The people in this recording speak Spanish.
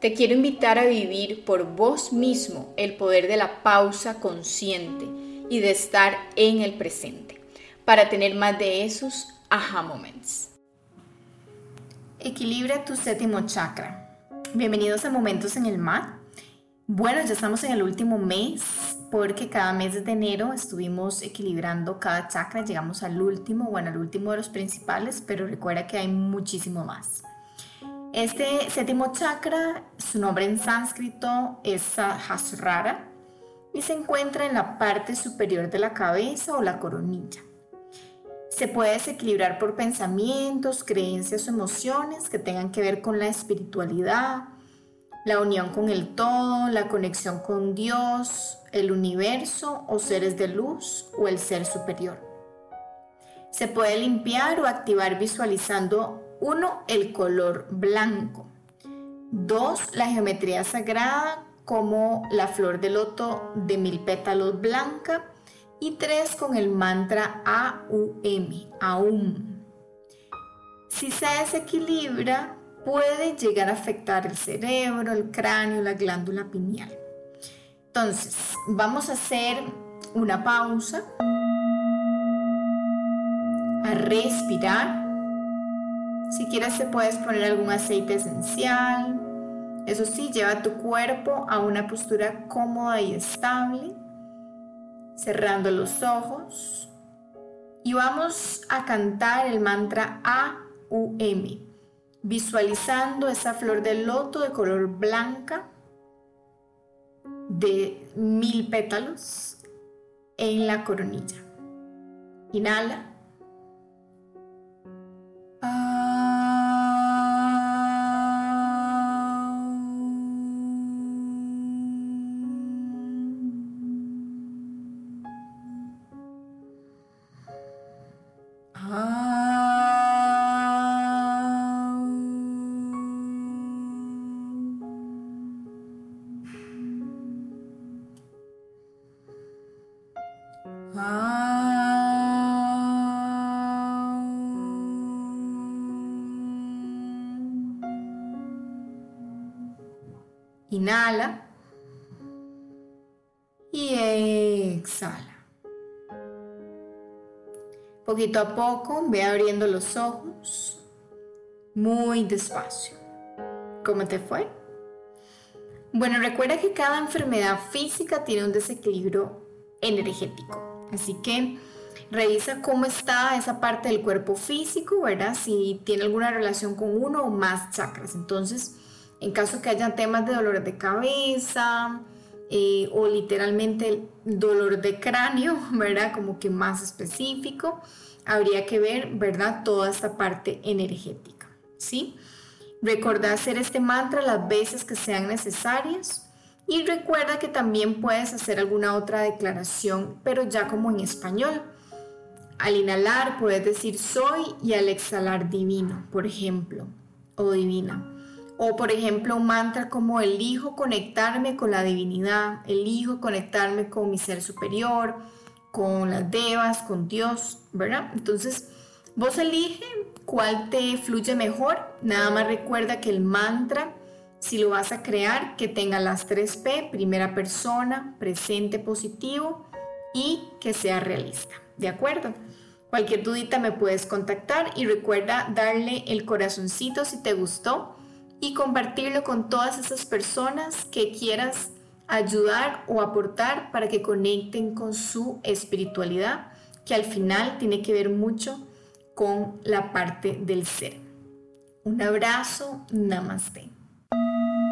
Te quiero invitar a vivir por vos mismo el poder de la pausa consciente y de estar en el presente para tener más de esos aha moments. Equilibra tu séptimo chakra. Bienvenidos a Momentos en el Mar. Bueno, ya estamos en el último mes porque cada mes de enero estuvimos equilibrando cada chakra, llegamos al último, bueno, al último de los principales, pero recuerda que hay muchísimo más. Este séptimo chakra, su nombre en sánscrito es Sahasrara y se encuentra en la parte superior de la cabeza o la coronilla. Se puede desequilibrar por pensamientos, creencias o emociones que tengan que ver con la espiritualidad, la unión con el todo, la conexión con Dios, el universo o seres de luz o el ser superior. Se puede limpiar o activar visualizando uno, el color blanco. Dos, la geometría sagrada como la flor de loto de mil pétalos blanca. Y tres, con el mantra AUM, AUM. Si se desequilibra, puede llegar a afectar el cerebro, el cráneo, la glándula pineal. Entonces, vamos a hacer una pausa, a respirar si quieres te puedes poner algún aceite esencial. Eso sí, lleva tu cuerpo a una postura cómoda y estable, cerrando los ojos. Y vamos a cantar el mantra A-U-M, visualizando esa flor de loto de color blanca de mil pétalos en la coronilla. Inhala. Inhala y exhala. Poquito a poco ve abriendo los ojos muy despacio. ¿Cómo te fue? Bueno, recuerda que cada enfermedad física tiene un desequilibrio energético. Así que revisa cómo está esa parte del cuerpo físico, ¿verdad? Si tiene alguna relación con uno o más chakras. Entonces, en caso que haya temas de dolor de cabeza eh, o literalmente dolor de cráneo, ¿verdad? Como que más específico, habría que ver, ¿verdad? Toda esta parte energética, ¿sí? Recordar hacer este mantra las veces que sean necesarias. Y recuerda que también puedes hacer alguna otra declaración, pero ya como en español. Al inhalar puedes decir soy y al exhalar divino, por ejemplo, o divina. O por ejemplo un mantra como elijo conectarme con la divinidad, elijo conectarme con mi ser superior, con las devas, con Dios, ¿verdad? Entonces, vos elige cuál te fluye mejor. Nada más recuerda que el mantra, si lo vas a crear, que tenga las tres P, primera persona, presente positivo y que sea realista. ¿De acuerdo? Cualquier dudita me puedes contactar y recuerda darle el corazoncito si te gustó y compartirlo con todas esas personas que quieras ayudar o aportar para que conecten con su espiritualidad, que al final tiene que ver mucho con la parte del ser. Un abrazo, namaste.